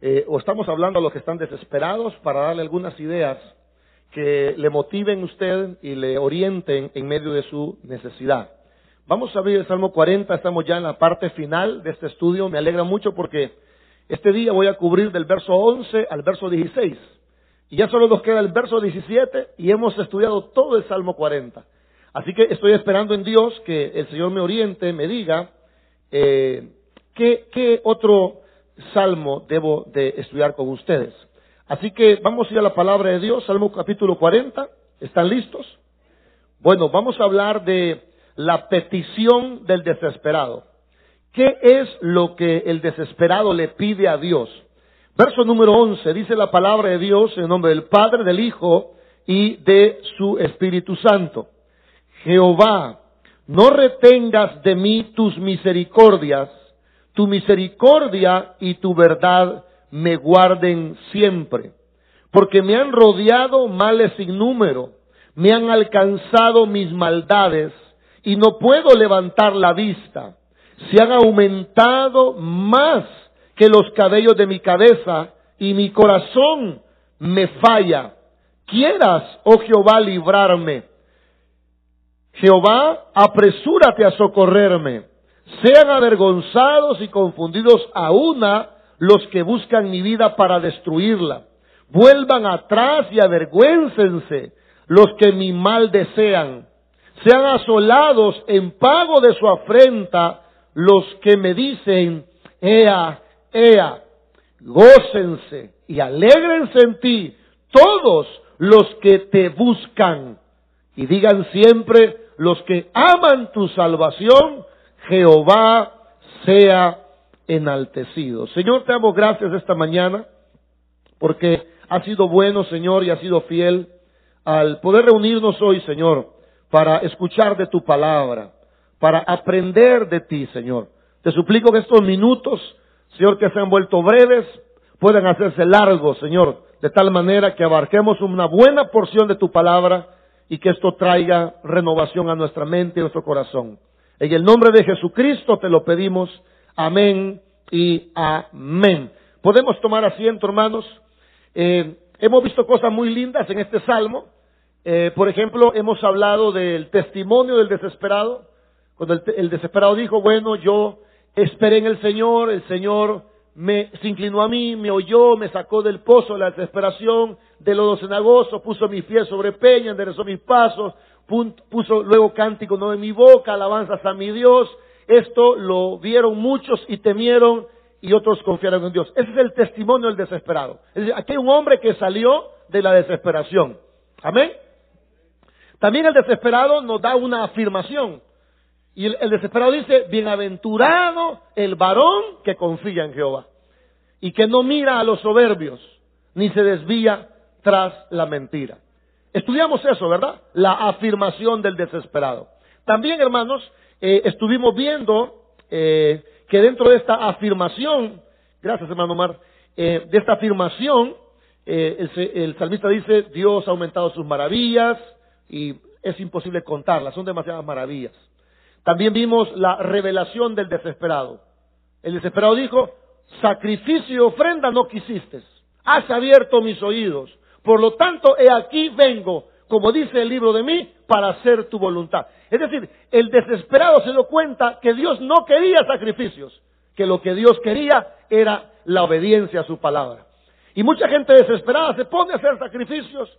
eh, o estamos hablando a los que están desesperados para darle algunas ideas que le motiven usted y le orienten en medio de su necesidad. Vamos a abrir el Salmo 40, estamos ya en la parte final de este estudio, me alegra mucho porque este día voy a cubrir del verso 11 al verso 16. Y ya solo nos queda el verso 17 y hemos estudiado todo el Salmo 40. Así que estoy esperando en Dios que el Señor me oriente, me diga eh, qué, qué otro salmo debo de estudiar con ustedes. Así que vamos a ir a la palabra de Dios, Salmo capítulo 40. ¿Están listos? Bueno, vamos a hablar de la petición del desesperado. ¿Qué es lo que el desesperado le pide a Dios? Verso número 11 dice la palabra de Dios en nombre del Padre, del Hijo y de su Espíritu Santo. Jehová, no retengas de mí tus misericordias, tu misericordia y tu verdad me guarden siempre, porque me han rodeado males sin número, me han alcanzado mis maldades y no puedo levantar la vista. Se han aumentado más que los cabellos de mi cabeza y mi corazón me falla. Quieras, oh Jehová, librarme. Jehová, apresúrate a socorrerme. Sean avergonzados y confundidos a una los que buscan mi vida para destruirla. Vuelvan atrás y avergüéncense los que mi mal desean. Sean asolados en pago de su afrenta los que me dicen, ea, ea, gócense y alégrense en ti todos los que te buscan. Y digan siempre los que aman tu salvación, Jehová sea enaltecido. Señor, te damos gracias esta mañana porque ha sido bueno, Señor, y ha sido fiel al poder reunirnos hoy, Señor, para escuchar de tu palabra, para aprender de ti, Señor. Te suplico que estos minutos, Señor, que se han vuelto breves, puedan hacerse largos, Señor, de tal manera que abarquemos una buena porción de tu palabra y que esto traiga renovación a nuestra mente y nuestro corazón. En el nombre de Jesucristo te lo pedimos. Amén y amén. Podemos tomar asiento, hermanos. Eh, hemos visto cosas muy lindas en este salmo. Eh, por ejemplo, hemos hablado del testimonio del desesperado. Cuando el, desesperado dijo, bueno, yo esperé en el Señor, el Señor me, se inclinó a mí, me oyó, me sacó del pozo de la desesperación, de lodo cenagoso, puso mis pies sobre peña, enderezó mis pasos, puso luego cántico no en mi boca, alabanzas a mi Dios, esto lo vieron muchos y temieron y otros confiaron en Dios. Ese es el testimonio del desesperado. Es decir, aquí hay un hombre que salió de la desesperación. Amén. También el desesperado nos da una afirmación. Y el, el desesperado dice, bienaventurado el varón que confía en Jehová y que no mira a los soberbios, ni se desvía tras la mentira. Estudiamos eso, ¿verdad? La afirmación del desesperado. También, hermanos, eh, estuvimos viendo eh, que dentro de esta afirmación, gracias hermano Omar, eh, de esta afirmación, el, el salmista dice, Dios ha aumentado sus maravillas y es imposible contarlas, son demasiadas maravillas. También vimos la revelación del desesperado. El desesperado dijo, sacrificio y ofrenda no quisiste, has abierto mis oídos, por lo tanto, he aquí vengo, como dice el libro de mí, para hacer tu voluntad. Es decir, el desesperado se dio cuenta que Dios no quería sacrificios, que lo que Dios quería era la obediencia a su palabra. Y mucha gente desesperada se pone a hacer sacrificios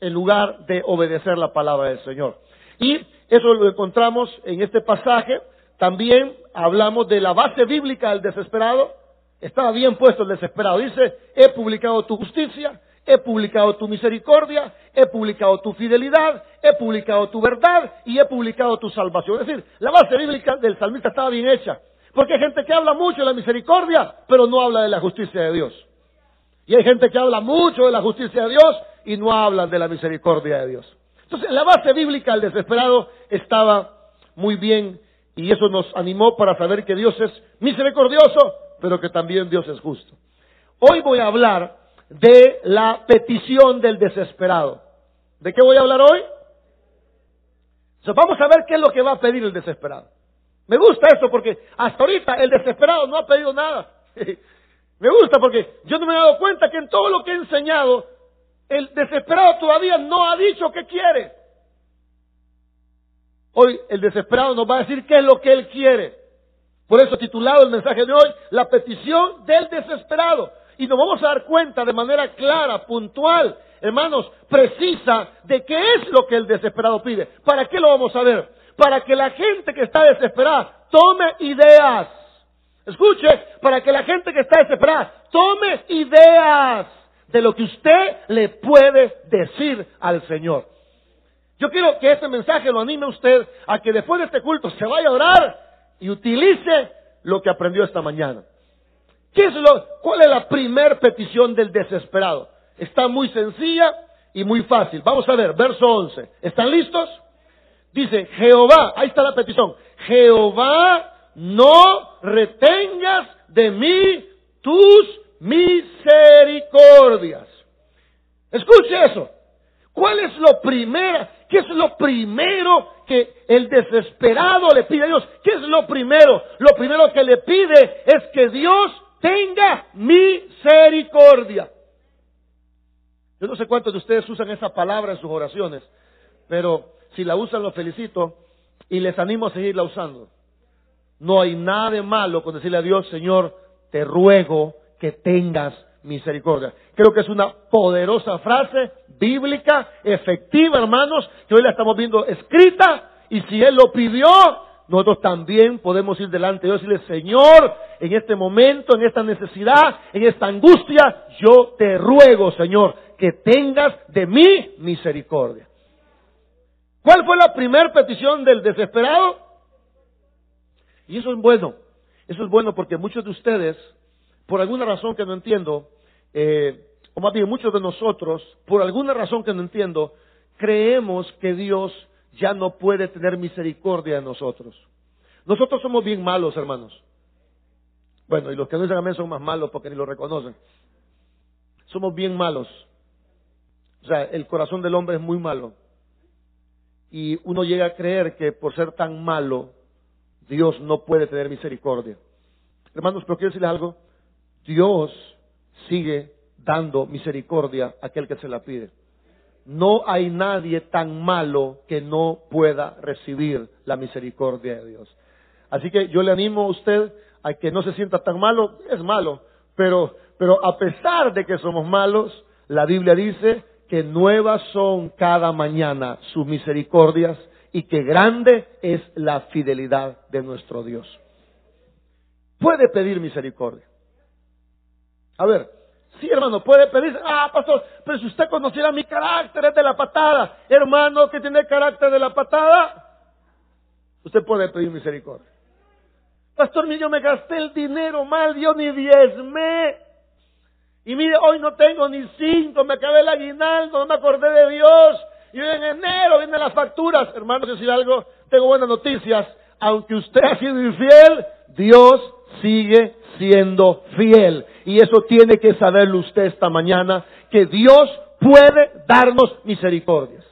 en lugar de obedecer la palabra del Señor. Y eso lo encontramos en este pasaje. También hablamos de la base bíblica del desesperado. Estaba bien puesto el desesperado. Dice, he publicado tu justicia, he publicado tu misericordia, he publicado tu fidelidad, he publicado tu verdad y he publicado tu salvación. Es decir, la base bíblica del salmista estaba bien hecha. Porque hay gente que habla mucho de la misericordia, pero no habla de la justicia de Dios. Y hay gente que habla mucho de la justicia de Dios y no habla de la misericordia de Dios. Entonces, la base bíblica del desesperado estaba muy bien y eso nos animó para saber que Dios es misericordioso, pero que también Dios es justo. Hoy voy a hablar de la petición del desesperado. ¿De qué voy a hablar hoy? vamos a ver qué es lo que va a pedir el desesperado. Me gusta esto porque hasta ahorita el desesperado no ha pedido nada. Me gusta porque yo no me he dado cuenta que en todo lo que he enseñado, el desesperado todavía no ha dicho qué quiere. Hoy el desesperado nos va a decir qué es lo que él quiere. Por eso titulado el mensaje de hoy, la petición del desesperado. Y nos vamos a dar cuenta de manera clara, puntual, hermanos, precisa de qué es lo que el desesperado pide. ¿Para qué lo vamos a ver? Para que la gente que está desesperada tome ideas. Escuche, para que la gente que está desesperada tome ideas de lo que usted le puede decir al Señor. Yo quiero que este mensaje lo anime a usted a que después de este culto se vaya a orar y utilice lo que aprendió esta mañana. ¿Qué es lo, ¿Cuál es la primer petición del desesperado? Está muy sencilla y muy fácil. Vamos a ver, verso 11. ¿Están listos? Dice, Jehová, ahí está la petición. Jehová, no retengas de mí tus misericordias. Escuche eso. ¿Cuál es lo primero? ¿Qué es lo primero que el desesperado le pide a Dios? ¿Qué es lo primero? Lo primero que le pide es que Dios tenga misericordia. Yo no sé cuántos de ustedes usan esa palabra en sus oraciones, pero si la usan los felicito y les animo a seguirla usando. No hay nada de malo con decirle a Dios, Señor, te ruego que tengas misericordia. Creo que es una poderosa frase bíblica, efectiva, hermanos, que hoy la estamos viendo escrita y si Él lo pidió, nosotros también podemos ir delante de Dios y decirle, Señor, en este momento, en esta necesidad, en esta angustia, yo te ruego, Señor, que tengas de mí misericordia. ¿Cuál fue la primera petición del desesperado? Y eso es bueno. Eso es bueno porque muchos de ustedes por alguna razón que no entiendo, eh, o más bien muchos de nosotros, por alguna razón que no entiendo, creemos que Dios ya no puede tener misericordia de nosotros. Nosotros somos bien malos, hermanos. Bueno, y los que no dicen amén son más malos porque ni lo reconocen. Somos bien malos. O sea, el corazón del hombre es muy malo. Y uno llega a creer que por ser tan malo, Dios no puede tener misericordia. Hermanos, pero quiero decirles algo. Dios sigue dando misericordia a aquel que se la pide. No hay nadie tan malo que no pueda recibir la misericordia de Dios. Así que yo le animo a usted a que no se sienta tan malo, es malo, pero, pero a pesar de que somos malos, la Biblia dice que nuevas son cada mañana sus misericordias y que grande es la fidelidad de nuestro Dios. Puede pedir misericordia. A ver, sí, hermano, puede pedir, ah, pastor, pero si usted conociera mi carácter es de la patada, hermano que tiene carácter de la patada, usted puede pedir misericordia. Pastor, yo me gasté el dinero mal, yo ni diezme. Y mire, hoy no tengo ni cinco, me acabé el aguinaldo, no me acordé de Dios. Y en enero vienen las facturas. Hermano, decir algo, tengo buenas noticias. Aunque usted ha sido infiel, Dios sigue siendo fiel. Y eso tiene que saberlo usted esta mañana, que Dios puede darnos misericordias.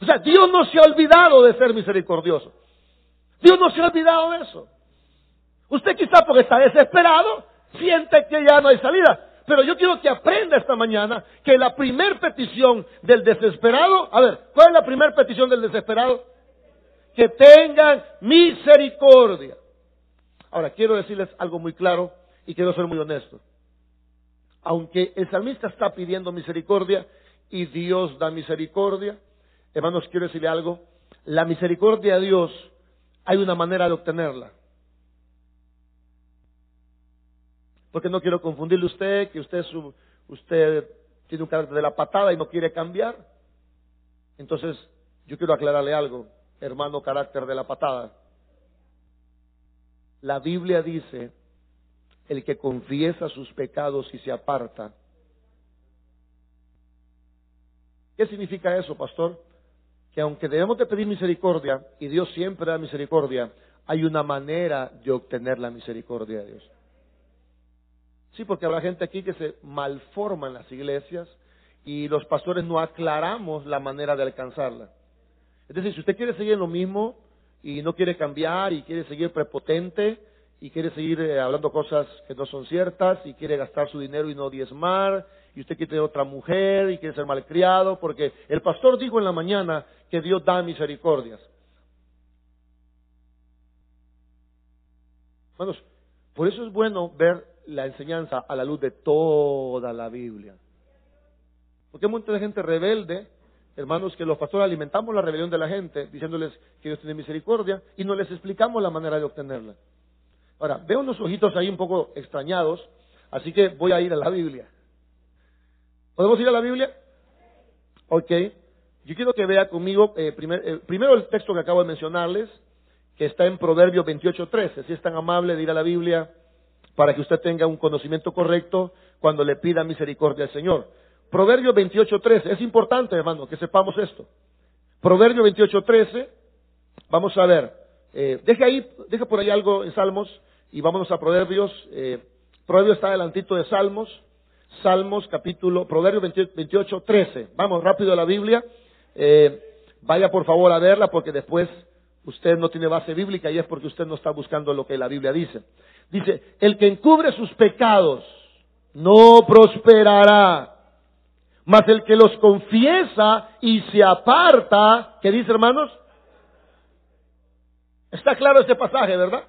O sea, Dios no se ha olvidado de ser misericordioso. Dios no se ha olvidado de eso. Usted quizá porque está desesperado, siente que ya no hay salida. Pero yo quiero que aprenda esta mañana que la primer petición del desesperado, a ver, ¿cuál es la primera petición del desesperado? Que tengan misericordia. Ahora, quiero decirles algo muy claro y quiero ser muy honesto. Aunque el salmista está pidiendo misericordia y Dios da misericordia, hermanos, quiero decirle algo. La misericordia de Dios hay una manera de obtenerla. Porque no quiero confundirle usted, que usted, usted tiene un carácter de la patada y no quiere cambiar. Entonces, yo quiero aclararle algo, hermano carácter de la patada. La Biblia dice, el que confiesa sus pecados y se aparta. ¿Qué significa eso, pastor? Que aunque debemos de pedir misericordia, y Dios siempre da misericordia, hay una manera de obtener la misericordia de Dios. Sí, porque habrá gente aquí que se malforma en las iglesias y los pastores no aclaramos la manera de alcanzarla. Es decir, si usted quiere seguir en lo mismo, y no quiere cambiar y quiere seguir prepotente y quiere seguir eh, hablando cosas que no son ciertas y quiere gastar su dinero y no diezmar y usted quiere tener otra mujer y quiere ser malcriado porque el pastor dijo en la mañana que Dios da misericordias. Hermanos, por eso es bueno ver la enseñanza a la luz de toda la Biblia. Porque hay de gente rebelde, hermanos, que los pastores alimentamos la rebelión de la gente, diciéndoles que Dios tiene misericordia, y no les explicamos la manera de obtenerla. Ahora, veo unos ojitos ahí un poco extrañados, así que voy a ir a la Biblia. ¿Podemos ir a la Biblia? Ok. Yo quiero que vea conmigo eh, eh, primero el texto que acabo de mencionarles, que está en Proverbios 28.13. Si es tan amable de ir a la Biblia para que usted tenga un conocimiento correcto cuando le pida misericordia al Señor. Proverbio 28.13. Es importante, hermano, que sepamos esto. Proverbio 28.13. Vamos a ver. Eh, deje ahí, deje por ahí algo en Salmos y vámonos a Proverbios. Eh, Proverbios está adelantito de Salmos. Salmos capítulo, Proverbio 28.13. Vamos rápido a la Biblia. Eh, vaya por favor a verla porque después usted no tiene base bíblica y es porque usted no está buscando lo que la Biblia dice. Dice, el que encubre sus pecados no prosperará, mas el que los confiesa y se aparta, ¿qué dice hermanos? Está claro este pasaje, ¿verdad?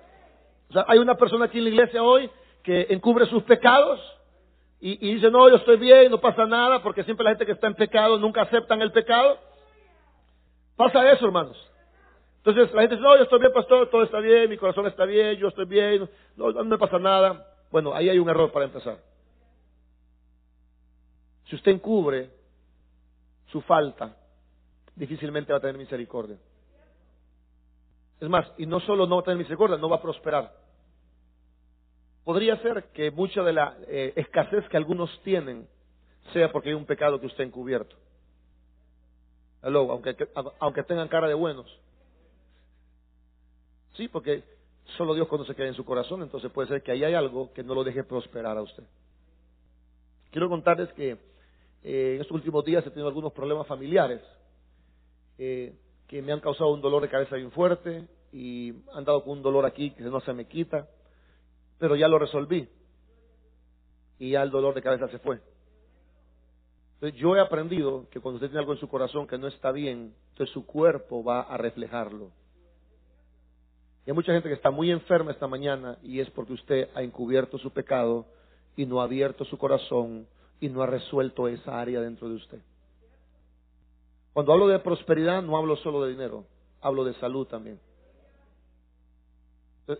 O sea, hay una persona aquí en la iglesia hoy que encubre sus pecados y, dice, no, yo estoy bien, no pasa nada, porque siempre la gente que está en pecado nunca aceptan el pecado. Pasa eso, hermanos. Entonces la gente dice, no, yo estoy bien, pastor, todo está bien, mi corazón está bien, yo estoy bien, no, no me pasa nada. Bueno, ahí hay un error para empezar. Si usted encubre su falta, difícilmente va a tener misericordia. Es más, y no solo no va a tener misericordia, no va a prosperar. Podría ser que mucha de la eh, escasez que algunos tienen sea porque hay un pecado que usted ha encubierto. aunque, aunque tengan cara de buenos. Sí, porque solo Dios conoce que hay en su corazón, entonces puede ser que ahí hay algo que no lo deje prosperar a usted. Quiero contarles que eh, en estos últimos días he tenido algunos problemas familiares eh, que me han causado un dolor de cabeza bien fuerte y han dado con un dolor aquí que no se me quita, pero ya lo resolví y ya el dolor de cabeza se fue. Entonces yo he aprendido que cuando usted tiene algo en su corazón que no está bien, entonces su cuerpo va a reflejarlo. Y hay mucha gente que está muy enferma esta mañana y es porque usted ha encubierto su pecado y no ha abierto su corazón y no ha resuelto esa área dentro de usted. Cuando hablo de prosperidad no hablo solo de dinero, hablo de salud también.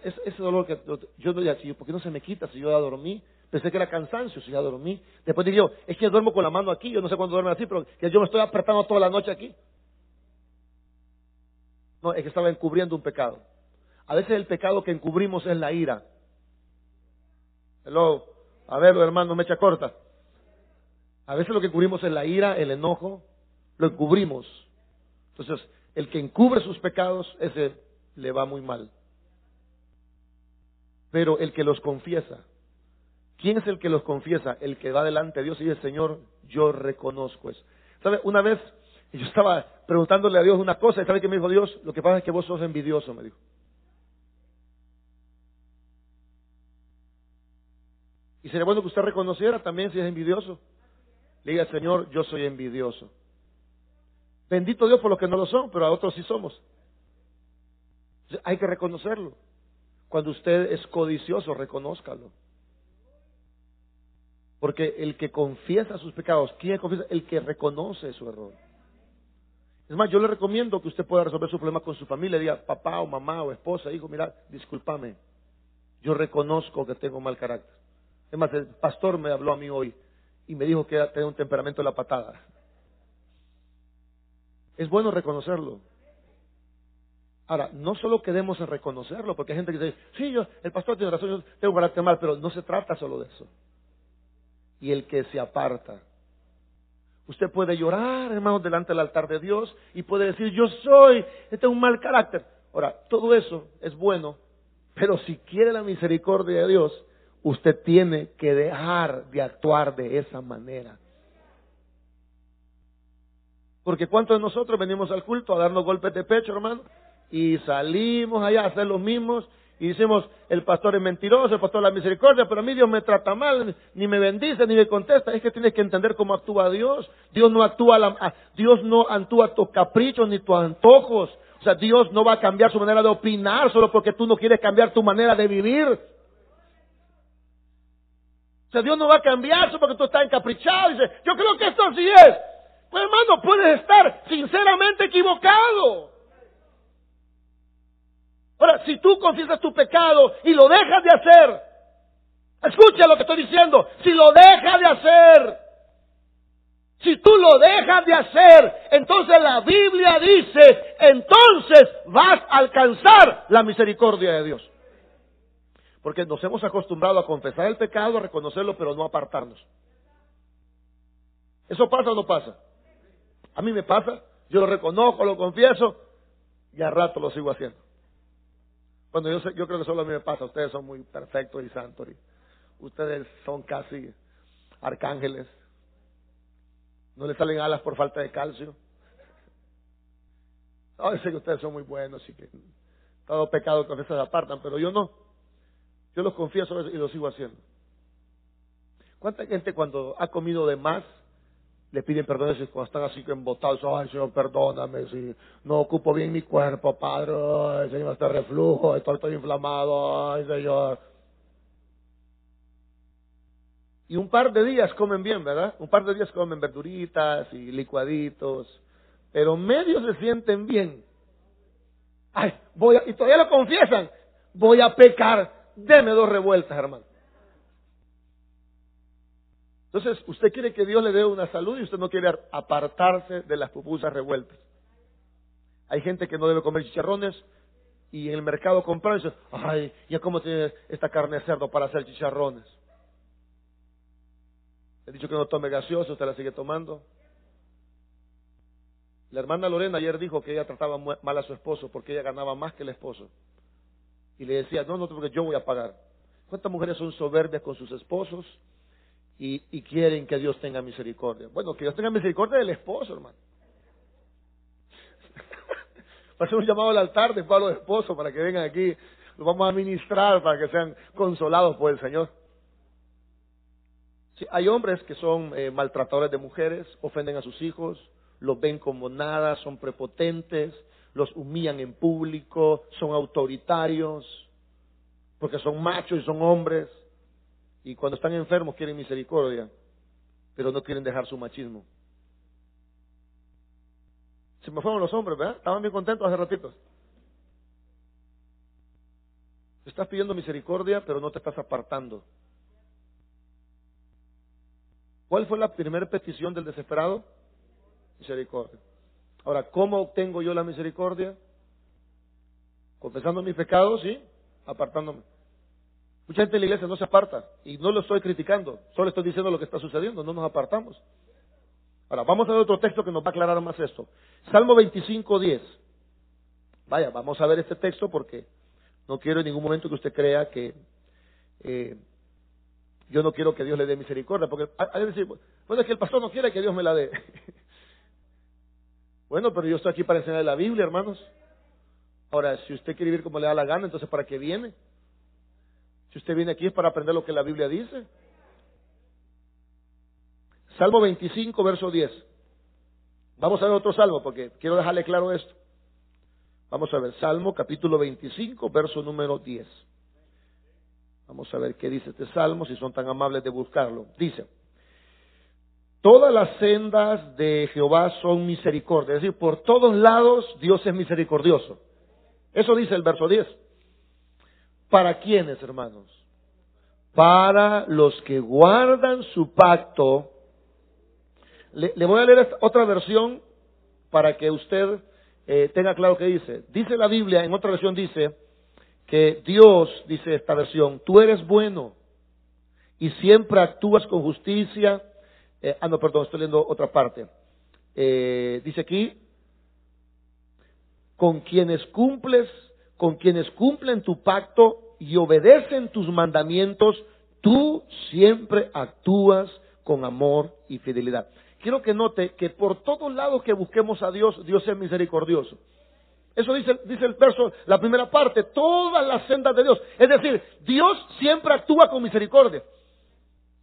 Ese dolor que yo no decía, ¿por qué no se me quita si yo ya dormí? Pensé que era cansancio si ya dormí. Después dije yo, es que duermo con la mano aquí, yo no sé cuándo duerme así, pero que yo me estoy apretando toda la noche aquí. No, es que estaba encubriendo un pecado. A veces el pecado que encubrimos es la ira. Hello. A ver, hermano, mecha corta. A veces lo que encubrimos es la ira, el enojo, lo encubrimos. Entonces, el que encubre sus pecados, ese le va muy mal. Pero el que los confiesa, ¿quién es el que los confiesa? El que va delante de Dios y dice, Señor, yo reconozco eso. ¿Sabe? Una vez yo estaba preguntándole a Dios una cosa y ¿sabe qué me dijo Dios? Lo que pasa es que vos sos envidioso, me dijo. Y sería bueno que usted reconociera también si es envidioso. Le diga, Señor, yo soy envidioso. Bendito Dios por los que no lo son, pero a otros sí somos. Hay que reconocerlo. Cuando usted es codicioso, reconózcalo. Porque el que confiesa sus pecados, ¿quién confiesa? El que reconoce su error. Es más, yo le recomiendo que usted pueda resolver su problema con su familia. Diga, papá o mamá o esposa, hijo, mira, discúlpame. Yo reconozco que tengo mal carácter. Es más, el pastor me habló a mí hoy y me dijo que tenía un temperamento de la patada. Es bueno reconocerlo. Ahora, no solo quedemos en reconocerlo, porque hay gente que dice, sí, yo, el pastor tiene razón, yo tengo carácter mal, pero no se trata solo de eso. Y el que se aparta. Usted puede llorar, hermanos, delante del altar de Dios y puede decir, yo soy, tengo un mal carácter. Ahora, todo eso es bueno, pero si quiere la misericordia de Dios, usted tiene que dejar de actuar de esa manera. Porque ¿cuántos de nosotros venimos al culto a darnos golpes de pecho, hermano? Y salimos allá a hacer los mismos y decimos, el pastor es mentiroso, el pastor es la misericordia, pero a mí Dios me trata mal, ni me bendice, ni me contesta. Es que tienes que entender cómo actúa Dios. Dios no actúa, la, Dios no actúa tus caprichos ni tus antojos. O sea, Dios no va a cambiar su manera de opinar solo porque tú no quieres cambiar tu manera de vivir. O sea, Dios no va a cambiar solo porque tú estás encaprichado. Dice, yo creo que esto así es. Pues hermano, puedes estar sinceramente equivocado. Ahora, si tú confiesas tu pecado y lo dejas de hacer, escucha lo que estoy diciendo, si lo dejas de hacer, si tú lo dejas de hacer, entonces la Biblia dice, entonces vas a alcanzar la misericordia de Dios. Porque nos hemos acostumbrado a confesar el pecado, a reconocerlo, pero no apartarnos. ¿Eso pasa o no pasa? A mí me pasa, yo lo reconozco, lo confieso, y a rato lo sigo haciendo. Bueno, yo, sé, yo creo que solo a mí me pasa, ustedes son muy perfectos y santos, y ustedes son casi arcángeles. No le salen alas por falta de calcio. No, sé que ustedes son muy buenos y que todo pecado con se apartan, pero yo no. Yo los confieso y lo sigo haciendo. ¿Cuánta gente cuando ha comido de más le piden perdón cuando están así embotados, ay Señor, perdóname si no ocupo bien mi cuerpo, Padre, ay Señor, este reflujo, estoy, estoy inflamado, ay Señor. Y un par de días comen bien, ¿verdad? Un par de días comen verduritas y licuaditos, pero medio se sienten bien. Ay, voy a, y todavía lo confiesan, voy a pecar, deme dos revueltas, hermano. Entonces, usted quiere que Dios le dé una salud y usted no quiere apartarse de las pupusas revueltas. Hay gente que no debe comer chicharrones y en el mercado compran y dice, ay, ¿ya cómo tiene esta carne de cerdo para hacer chicharrones? He dicho que no tome gaseoso, usted la sigue tomando. La hermana Lorena ayer dijo que ella trataba mal a su esposo porque ella ganaba más que el esposo. Y le decía, no, no, porque yo voy a pagar. ¿Cuántas mujeres son soberbias con sus esposos? y, quieren que Dios tenga misericordia. Bueno, que Dios tenga misericordia del esposo, hermano. Va a ser un llamado al altar de Pablo de esposo para que vengan aquí. Los vamos a ministrar para que sean consolados por el Señor. hay hombres que son eh, maltratadores de mujeres, ofenden a sus hijos, los ven como nada, son prepotentes, los humillan en público, son autoritarios, porque son machos y son hombres. Y cuando están enfermos quieren misericordia, pero no quieren dejar su machismo. Se me fueron los hombres, ¿verdad? Estaban bien contentos hace ratitos. Estás pidiendo misericordia, pero no te estás apartando. ¿Cuál fue la primera petición del desesperado? Misericordia. Ahora, ¿cómo obtengo yo la misericordia? Confesando mis pecados, sí, apartándome. Mucha gente en la iglesia no se aparta y no lo estoy criticando, solo estoy diciendo lo que está sucediendo, no nos apartamos. Ahora, vamos a ver otro texto que nos va a aclarar más esto. Salmo 25, 10. Vaya, vamos a ver este texto porque no quiero en ningún momento que usted crea que eh, yo no quiero que Dios le dé misericordia, porque hay decir, bueno, es que el pastor no quiere que Dios me la dé. Bueno, pero yo estoy aquí para enseñar la Biblia, hermanos. Ahora, si usted quiere vivir como le da la gana, entonces ¿para qué viene? Si usted viene aquí es para aprender lo que la Biblia dice. Salmo 25, verso 10. Vamos a ver otro salmo porque quiero dejarle claro esto. Vamos a ver, Salmo capítulo 25, verso número 10. Vamos a ver qué dice este salmo, si son tan amables de buscarlo. Dice, todas las sendas de Jehová son misericordia, es decir, por todos lados Dios es misericordioso. Eso dice el verso 10. ¿Para quiénes, hermanos? Para los que guardan su pacto. Le, voy a leer otra versión para que usted eh, tenga claro qué dice. Dice la Biblia, en otra versión dice que Dios, dice esta versión, tú eres bueno y siempre actúas con justicia. Eh, ah, no, perdón, estoy leyendo otra parte. Eh, dice aquí, con quienes cumples con quienes cumplen tu pacto y obedecen tus mandamientos, tú siempre actúas con amor y fidelidad. Quiero que note que por todos lados que busquemos a Dios, Dios es misericordioso. Eso dice, dice el verso, la primera parte, todas las sendas de Dios. Es decir, Dios siempre actúa con misericordia.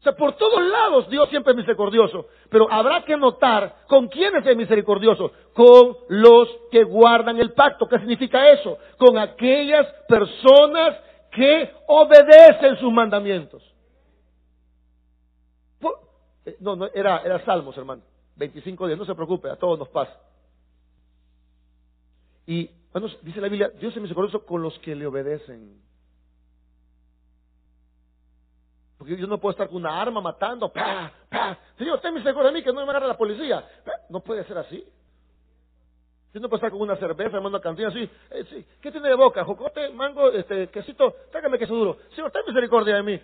O sea, por todos lados Dios siempre es misericordioso. Pero habrá que notar con quiénes es misericordioso. Con los que guardan el pacto. ¿Qué significa eso? Con aquellas personas que obedecen sus mandamientos. Eh, no, no, era, era Salmos, hermano. 25 días, no se preocupe, a todos nos pasa. Y, bueno, dice la Biblia, Dios es misericordioso con los que le obedecen. Yo no puedo estar con una arma matando. ¡Pah! ¡Pah! Señor, ten misericordia de mí que no me agarre la policía. No puede ser así. Yo no puedo estar con una cerveza, hermano, a cantina así. Eh, sí. ¿Qué tiene de boca? Jocote, mango, este, quesito. Trágame queso duro. Señor, ten misericordia de mí.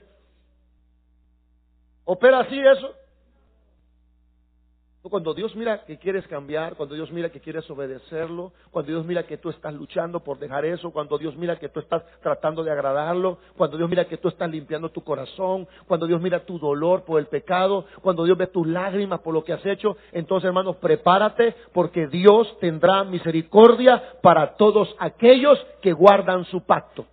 ¿Opera así eso? Cuando Dios mira que quieres cambiar, cuando Dios mira que quieres obedecerlo, cuando Dios mira que tú estás luchando por dejar eso, cuando Dios mira que tú estás tratando de agradarlo, cuando Dios mira que tú estás limpiando tu corazón, cuando Dios mira tu dolor por el pecado, cuando Dios ve tus lágrimas por lo que has hecho, entonces hermanos, prepárate porque Dios tendrá misericordia para todos aquellos que guardan su pacto.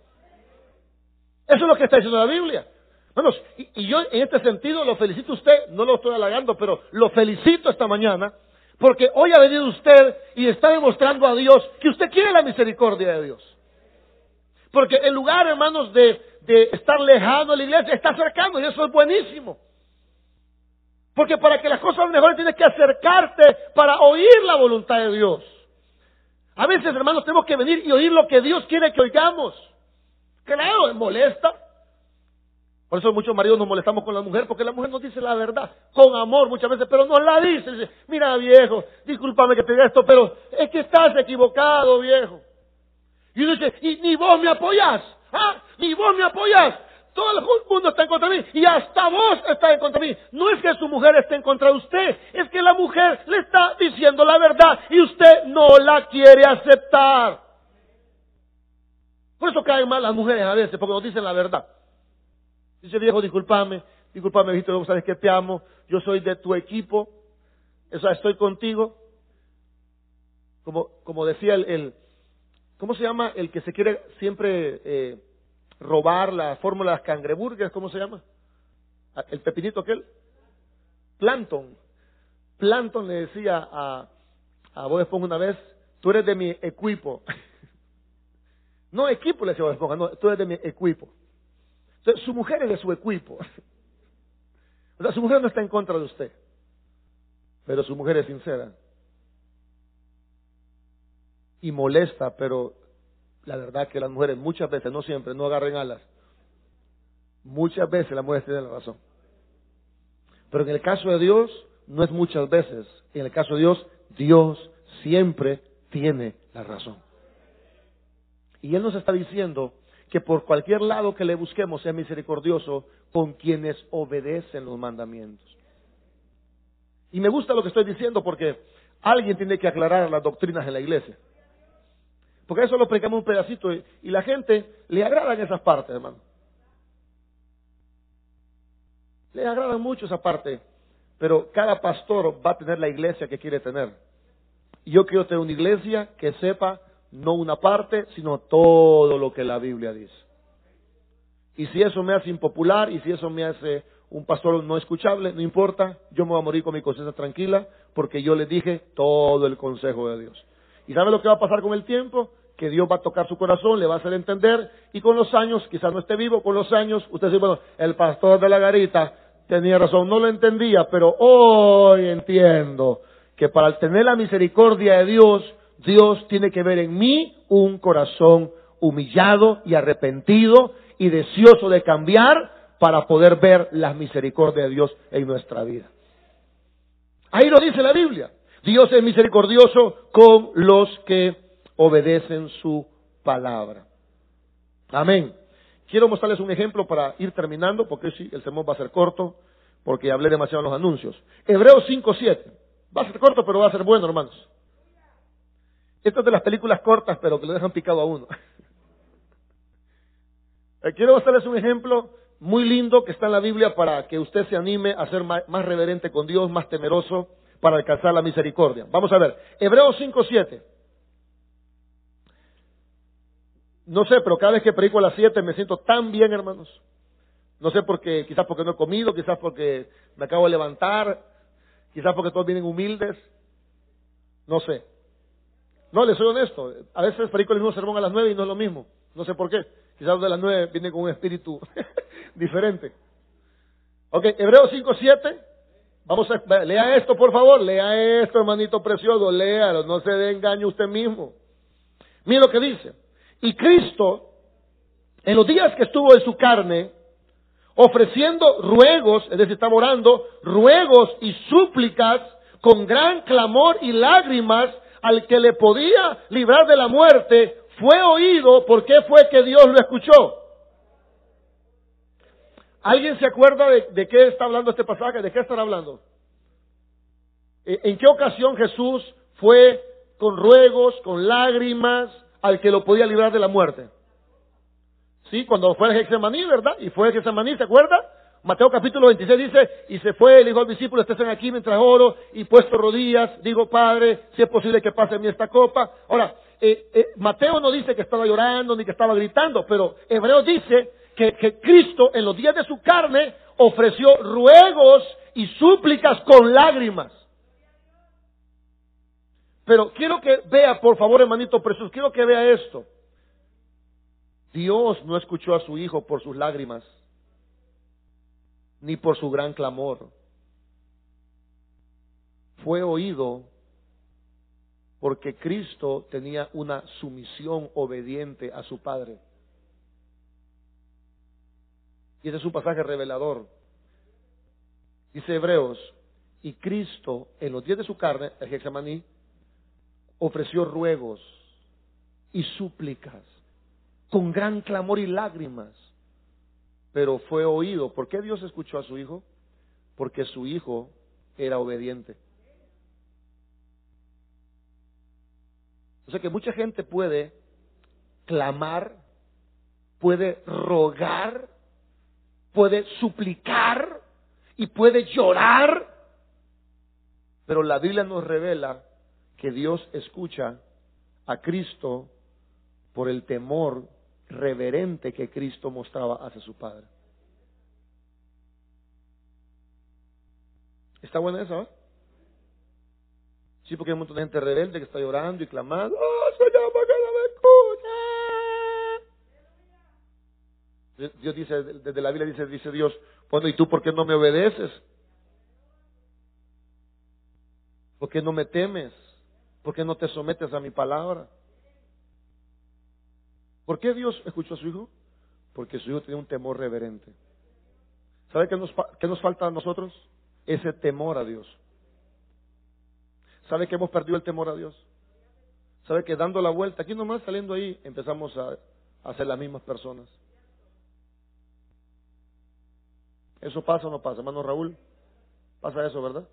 Eso es lo que está diciendo la Biblia. Bueno, y, yo en este sentido lo felicito a usted, no lo estoy halagando, pero lo felicito esta mañana, porque hoy ha venido usted y está demostrando a Dios que usted quiere la misericordia de Dios. Porque en lugar, hermanos, de, de estar lejano de la iglesia, está cercano y eso es buenísimo. Porque para que las cosas mejores tienes que acercarte para oír la voluntad de Dios. A veces, hermanos, tenemos que venir y oír lo que Dios quiere que oigamos. Claro, molesta, por eso muchos maridos nos molestamos con la mujer, porque la mujer nos dice la verdad, con amor muchas veces, pero nos la dice. Mira viejo, discúlpame que te diga esto, pero es que estás equivocado viejo. Y uno dice, y ni vos me apoyás, ¿ah? Ni vos me apoyás. Todo el mundo está en contra de mí y hasta vos estás en contra de mí. No es que su mujer esté en contra de usted, es que la mujer le está diciendo la verdad y usted no la quiere aceptar. Por eso caen mal las mujeres a veces, porque nos dicen la verdad. Dice viejo, discúlpame, discúlpame, visto, sabes que te amo, yo soy de tu equipo, estoy contigo. Como, como decía el, ¿cómo se llama? El que se quiere siempre eh, robar la fórmula de las cangreburgers, ¿cómo se llama? Ah, ¿El pepinito aquel? Planton. Planton le decía a, a Bob Esponja una vez, tú eres de mi equipo. no equipo, le decía Bob Esponja, no, tú eres de mi equipo su mujer es de su equipo. O sea, su mujer no está en contra de usted, pero su mujer es sincera. Y molesta, pero la verdad que las mujeres muchas veces, no siempre, no agarren alas. Muchas veces las mujeres tienen la razón. Pero en el caso de Dios, no es muchas veces. En el caso de Dios, Dios siempre tiene la razón. Y Él nos está diciendo que por cualquier lado que le busquemos sea misericordioso con quienes obedecen los mandamientos. Y me gusta lo que estoy diciendo porque alguien tiene que aclarar las doctrinas en la iglesia. Porque eso lo predicamos un pedacito y, la gente le agradan esas partes, hermano. Le agradan mucho esa parte, pero cada pastor va a tener la iglesia que quiere tener. Y yo quiero tener una iglesia que sepa no una parte, sino todo lo que la Biblia dice. Y si eso me hace impopular y si eso me hace un pastor no escuchable, no importa, yo me voy a morir con mi conciencia tranquila porque yo le dije todo el consejo de Dios. ¿Y sabe lo que va a pasar con el tiempo? Que Dios va a tocar su corazón, le va a hacer entender y con los años, quizás no esté vivo, con los años, usted dice, bueno, el pastor de la garita tenía razón, no lo entendía, pero hoy entiendo que para tener la misericordia de Dios, Dios tiene que ver en mí un corazón humillado y arrepentido y deseoso de cambiar para poder ver las misericordias de Dios en nuestra vida. Ahí lo dice la Biblia. Dios es misericordioso con los que obedecen su palabra. Amén. Quiero mostrarles un ejemplo para ir terminando, porque sí, el sermón va a ser corto, porque hablé demasiado en los anuncios. Hebreos 5.7. Va a ser corto, pero va a ser bueno, hermanos. Esto es de las películas cortas, pero que lo dejan picado a uno. Eh, quiero mostrarles un ejemplo muy lindo que está en la Biblia para que usted se anime a ser más, reverente con Dios, más temeroso para alcanzar la misericordia. Vamos a ver, Hebreos 5.7. No sé, pero cada vez que predico a las 7 me siento tan bien, hermanos. No sé por qué, quizás porque no he comido, quizás porque me acabo de levantar, quizás porque todos vienen humildes. No sé. No, les soy honesto. A veces predico el mismo sermón a las 9 y no es lo mismo. No sé por qué. Quizás de las 9 viene con un espíritu diferente. Ok, Hebreos 5, 7. Vamos a, lea esto, por favor. Lea esto, hermanito precioso. Léalo. No se dé engaño usted mismo. Mira lo que dice. Y Cristo, en los días que estuvo en su carne, ofreciendo ruegos, es decir, estaba orando, ruegos y súplicas con gran clamor y lágrimas al que le podía librar de la muerte, fue oído, ¿por qué fue que Dios lo escuchó? ¿Alguien se acuerda de, de qué está hablando este pasaje? ¿De qué están hablando? ¿En qué ocasión Jesús fue con ruegos, con lágrimas, al que lo podía librar de la muerte. Sí, cuando fue a Getsemaní, ¿verdad? Y fue a Getsemaní, ¿se acuerda? Mateo capítulo 26 dice, y se fue, el hijo al discípulo, estén aquí mientras oro, y puesto rodillas, digo, Padre, si es posible que pase a mí esta copa. Ahora, eh, eh, Mateo no dice que estaba llorando ni que estaba gritando, pero Hebreo dice que, que Cristo en los días de su carne ofreció ruegos y súplicas con lágrimas. Pero quiero que vea, por favor, hermanito precioso, quiero que vea esto. Dios no escuchó a su hijo por sus lágrimas, ni por su gran clamor. Fue oído porque Cristo tenía una sumisión obediente a su Padre. Y ese es un pasaje revelador. Dice Hebreos, y Cristo en los días de su carne, el Getsemaní, ofreció ruegos y súplicas con gran clamor y lágrimas, pero fue oído. ¿Por qué Dios escuchó a su hijo? Porque su hijo era obediente. O sea que mucha gente puede clamar, puede rogar, puede suplicar y puede llorar, pero la Biblia nos revela que Dios escucha a Cristo por el temor reverente que Cristo mostraba hacia su Padre. ¿Está buena esa? Sí, porque hay un montón de gente rebelde que está llorando y clamando. ¡Oh, Señor, ¿por qué no me escucha? Dios dice, desde la Biblia dice, dice Dios, bueno, ¿y tú por qué no me obedeces? ¿Por qué no me temes? ¿Por qué no te sometes a mi palabra? ¿Por qué Dios escuchó a su hijo? Porque su hijo tenía un temor reverente. ¿Sabe qué nos, falta a nosotros? Ese temor a Dios. ¿Sabe que hemos perdido el temor a Dios? ¿Sabe que dando la vuelta, aquí nomás saliendo ahí, empezamos a, a ser las mismas personas? ¿Eso pasa o no pasa, hermano Raúl? Pasa eso, ¿verdad?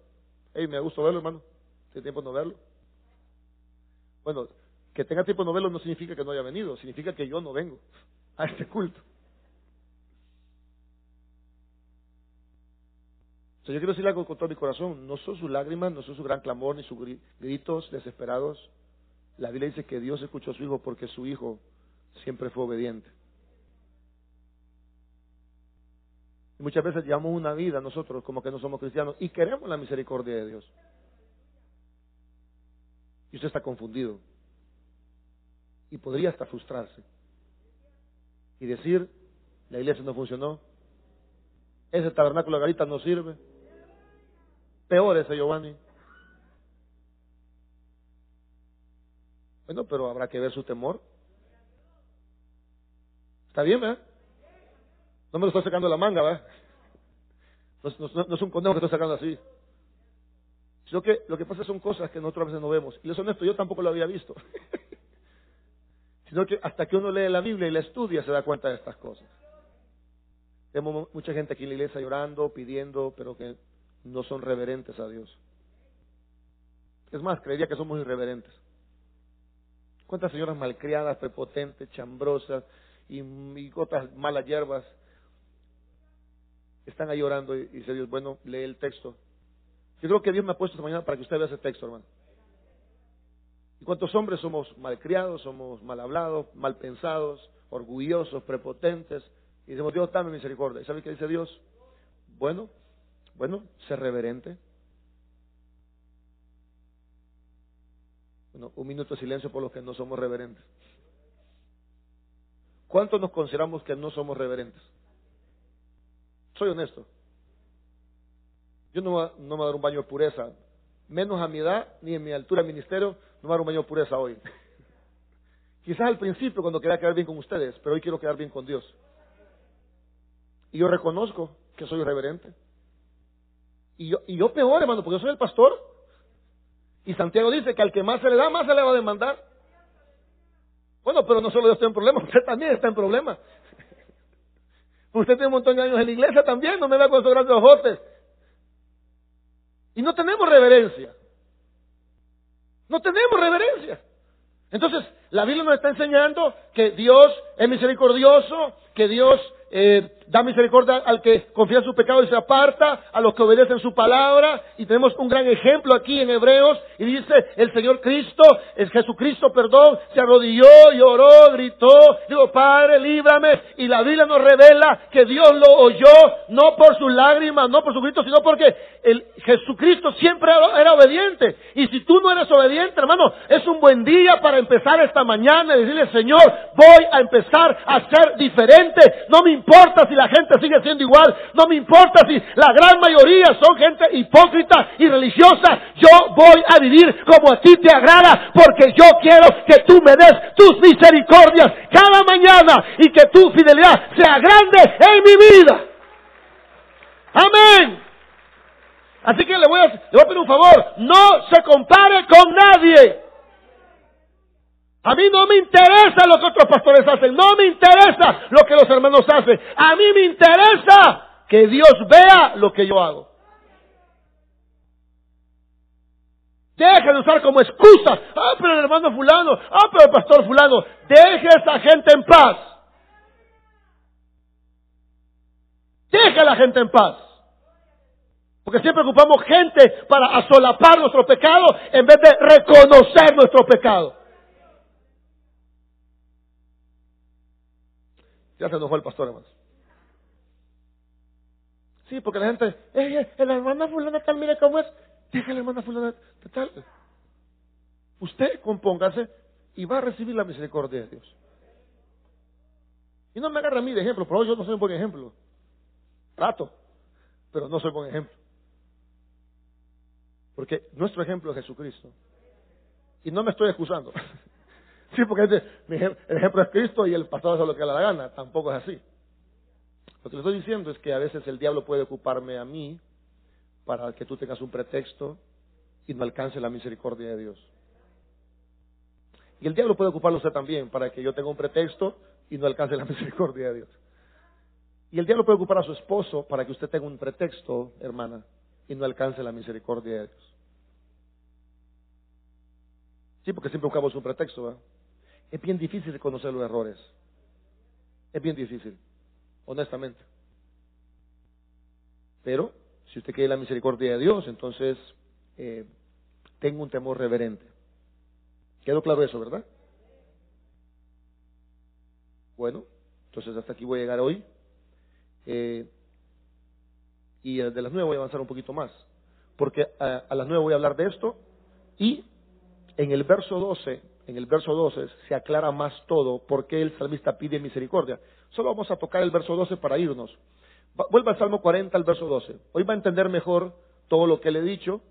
Ey, me gusta verlo, hermano. Tiene tiempo no verlo. Bueno, que tenga tiempo de no no significa que no haya venido, significa que yo no vengo a este culto. O sea, yo quiero decirle algo con todo mi corazón, no son sus lágrimas, no son su gran clamor, ni sus gritos desesperados. La Biblia dice que Dios escuchó a su hijo porque su hijo siempre fue obediente. Y muchas veces llevamos una vida nosotros como que no somos cristianos y queremos la misericordia de Dios. Y usted está confundido. Y podría hasta frustrarse. Y decir, la iglesia no funcionó. Ese tabernáculo de Garita no sirve. Peor ese Giovanni. Bueno, pero habrá que ver su temor. Está bien, ¿verdad? No me lo estoy sacando de la manga, ¿verdad? No, es un conejo que estoy sacando así. Sino que lo que pasa son cosas que nosotros a veces no vemos. Y les honesto, yo tampoco lo había visto. Sino que hasta que uno lee la Biblia y la estudia se da cuenta de estas cosas. Tenemos mucha gente aquí en la iglesia llorando, pidiendo, pero que no son reverentes a Dios. Es más, creería que somos irreverentes. ¿Cuántas señoras malcriadas, prepotentes, chambrosas y, y otras malas hierbas están ahí llorando y dice Dios, bueno, lee el texto yo creo que Dios me ha puesto esta mañana para que usted vea ese texto, hermano. ¿Y cuántos hombres somos malcriados, somos mal hablados, mal pensados, orgullosos, prepotentes? Y decimos, Dios, dame misericordia. ¿Y sabe qué dice Dios? Bueno, bueno, ser reverente. Bueno, un minuto de silencio por los que no somos reverentes. ¿Cuántos nos consideramos que no somos reverentes? Soy honesto. Yo no, no me voy a dar un baño de pureza, menos a mi edad, ni en mi altura de ministerio, no me baño de pureza hoy. Quizás al principio cuando quería quedar bien con ustedes, pero hoy quiero quedar bien con Dios. Y yo reconozco que soy reverente. Y yo, y yo peor, hermano, porque yo soy el pastor. Y Santiago dice que al que más se le da, más se le va a demandar. Bueno, pero no solo yo estoy en problema, usted también está en problema. Usted tiene un montón de años en la iglesia también, no me da con esos grandes ojotes. Y no tenemos reverencia. No tenemos reverencia. Entonces, la Biblia nos está enseñando que Dios es misericordioso, que Dios eh, da misericordia al que confía en su pecado y se aparta, a los que obedecen su palabra. Y tenemos un gran ejemplo aquí en Hebreos. Y dice, el Señor Cristo, es Jesucristo, perdón, se arrodilló, lloró, gritó, dijo, Padre, líbrame. Y la Biblia nos revela que Dios lo oyó, no por sus lágrimas, no por su grito, sino porque el Jesucristo siempre era obediente. Y si tú no eres obediente, hermano, es un buen día para empezar esta mañana y decirle, Señor, voy a empezar a ser diferente. No me importa si la gente sigue siendo igual, no me importa si la gran mayoría son gente hipócrita y religiosa, yo voy a vivir como a ti te agrada, porque yo quiero que tú me des tus misericordias cada mañana y que tu fidelidad sea grande en mi vida. Amén. Así que le voy a, le voy a pedir un favor, no se compare con nadie. A mí no me interesa lo que otros pastores hacen, no me interesa lo que los hermanos hacen. A mí me interesa que Dios vea lo que yo hago. Deje de usar como excusa. Ah, pero el hermano fulano. Ah, pero el pastor fulano. Deje a esa gente en paz. Deje a la gente en paz. Porque siempre ocupamos gente para asolapar nuestro pecado en vez de reconocer nuestro pecado. Ya se enojó el pastor, hermanos. Sí, porque la gente, eh, la hermana fulana tal, mire cómo es. Deja la hermana fulana tal. Usted compóngase y va a recibir la misericordia de Dios. Y no me agarra a mí de ejemplo, pero yo no soy un buen ejemplo. Trato, pero no soy buen ejemplo. Porque nuestro ejemplo es Jesucristo. Y no me estoy excusando. Sí, porque el ejemplo es Cristo y el pastor hace lo que le da la gana. Tampoco es así. Lo que le estoy diciendo es que a veces el diablo puede ocuparme a mí para que tú tengas un pretexto y no alcance la misericordia de Dios. Y el diablo puede ocuparlo usted también para que yo tenga un pretexto y no alcance la misericordia de Dios. Y el diablo puede ocupar a su esposo para que usted tenga un pretexto, hermana, y no alcance la misericordia de Dios. Sí, porque siempre buscamos un pretexto, ¿verdad? Es bien difícil reconocer los errores. Es bien difícil, honestamente. Pero, si usted quiere la misericordia de Dios, entonces eh, tengo un temor reverente. ¿Quedó claro eso, verdad? Bueno, entonces hasta aquí voy a llegar hoy. Eh, y de las nueve voy a avanzar un poquito más. Porque a, a las nueve voy a hablar de esto. Y en el verso 12 en el verso 12 se aclara más todo por qué el salmista pide misericordia. Solo vamos a tocar el verso 12 para irnos. Vuelva al Salmo 40 al verso 12. Hoy va a entender mejor todo lo que le he dicho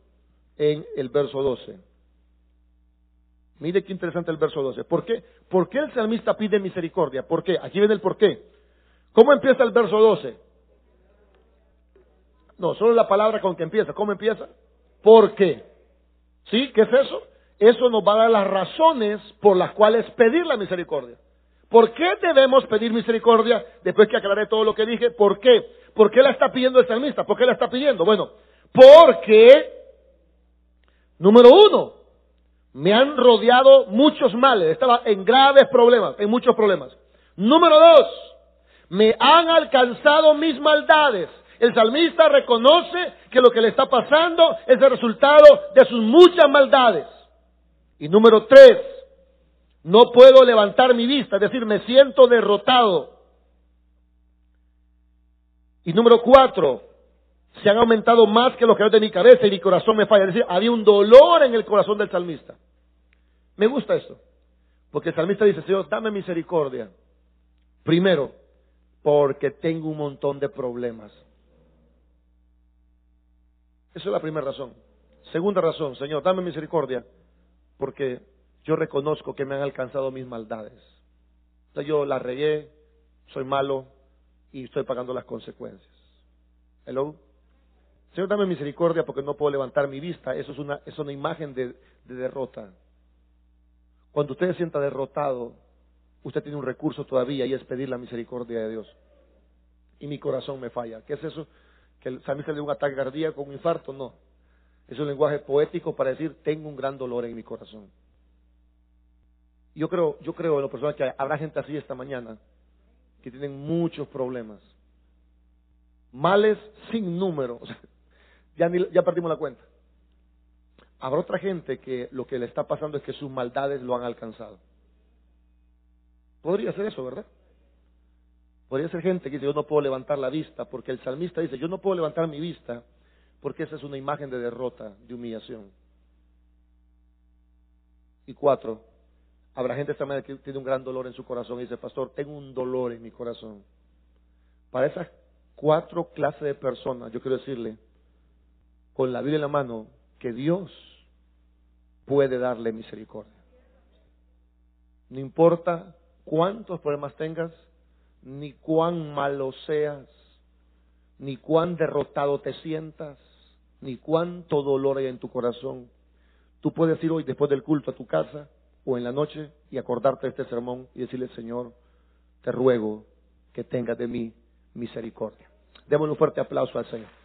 en el verso 12. Mire qué interesante el verso 12. ¿Por qué? ¿Por qué el salmista pide misericordia? ¿Por qué? Aquí viene el por qué. ¿Cómo empieza el verso 12? No, solo la palabra con que empieza. ¿Cómo empieza? ¿Por qué? ¿Sí? ¿Qué es eso? Eso nos va a dar las razones por las cuales pedir la misericordia. ¿Por qué debemos pedir misericordia? Después que aclaré todo lo que dije, ¿por qué? ¿Por qué la está pidiendo el salmista? ¿Por qué la está pidiendo? Bueno, porque, número uno, me han rodeado muchos males, estaba en graves problemas, en muchos problemas. Número dos, me han alcanzado mis maldades. El salmista reconoce que lo que le está pasando es el resultado de sus muchas maldades. Y número tres, no puedo levantar mi vista, es decir, me siento derrotado. Y número cuatro, se han aumentado más que los que de mi cabeza y mi corazón me falla. Es decir, había un dolor en el corazón del salmista. Me gusta esto, porque el salmista dice, Señor, dame misericordia. Primero, porque tengo un montón de problemas. Esa es la primera razón. Segunda razón, Señor, dame misericordia, porque yo reconozco que me han alcanzado mis maldades. O yo la regué, soy malo y estoy pagando las consecuencias. Hello. Señor, dame misericordia porque no puedo levantar mi vista. Eso es una, es una imagen de, de derrota. Cuando usted se sienta derrotado, usted tiene un recurso todavía y es pedir la misericordia de Dios. Y mi corazón me falla. ¿Qué es eso? Que el salmista le dio un ataque cardíaco, un infarto. No. Es un lenguaje poético para decir, tengo un gran dolor en mi corazón. Yo creo, yo creo en lo personal que habrá gente así esta mañana que tienen muchos problemas. Males sin número. ya, ya perdimos la cuenta. Habrá otra gente que lo que le está pasando es que sus maldades lo han alcanzado. Podría ser eso, ¿verdad? Podría ser gente que dice, yo no puedo levantar la vista, porque el salmista dice, yo no puedo levantar mi vista, porque esa es una imagen de derrota, de humillación. Y cuatro, habrá gente esta mañana que tiene un gran dolor en su corazón y dice, pastor, tengo un dolor en mi corazón. Para esas cuatro clases de personas, yo quiero decirle, con la vida en la mano, que Dios puede darle misericordia. No importa cuántos problemas tengas, ni cuán malo seas, ni cuán derrotado te sientas, ni cuánto dolor hay en tu corazón. Tú puedes ir hoy después del culto a tu casa o en la noche y acordarte de este sermón y decirle, Señor, te ruego que tengas de mí misericordia. Démosle un fuerte aplauso al Señor.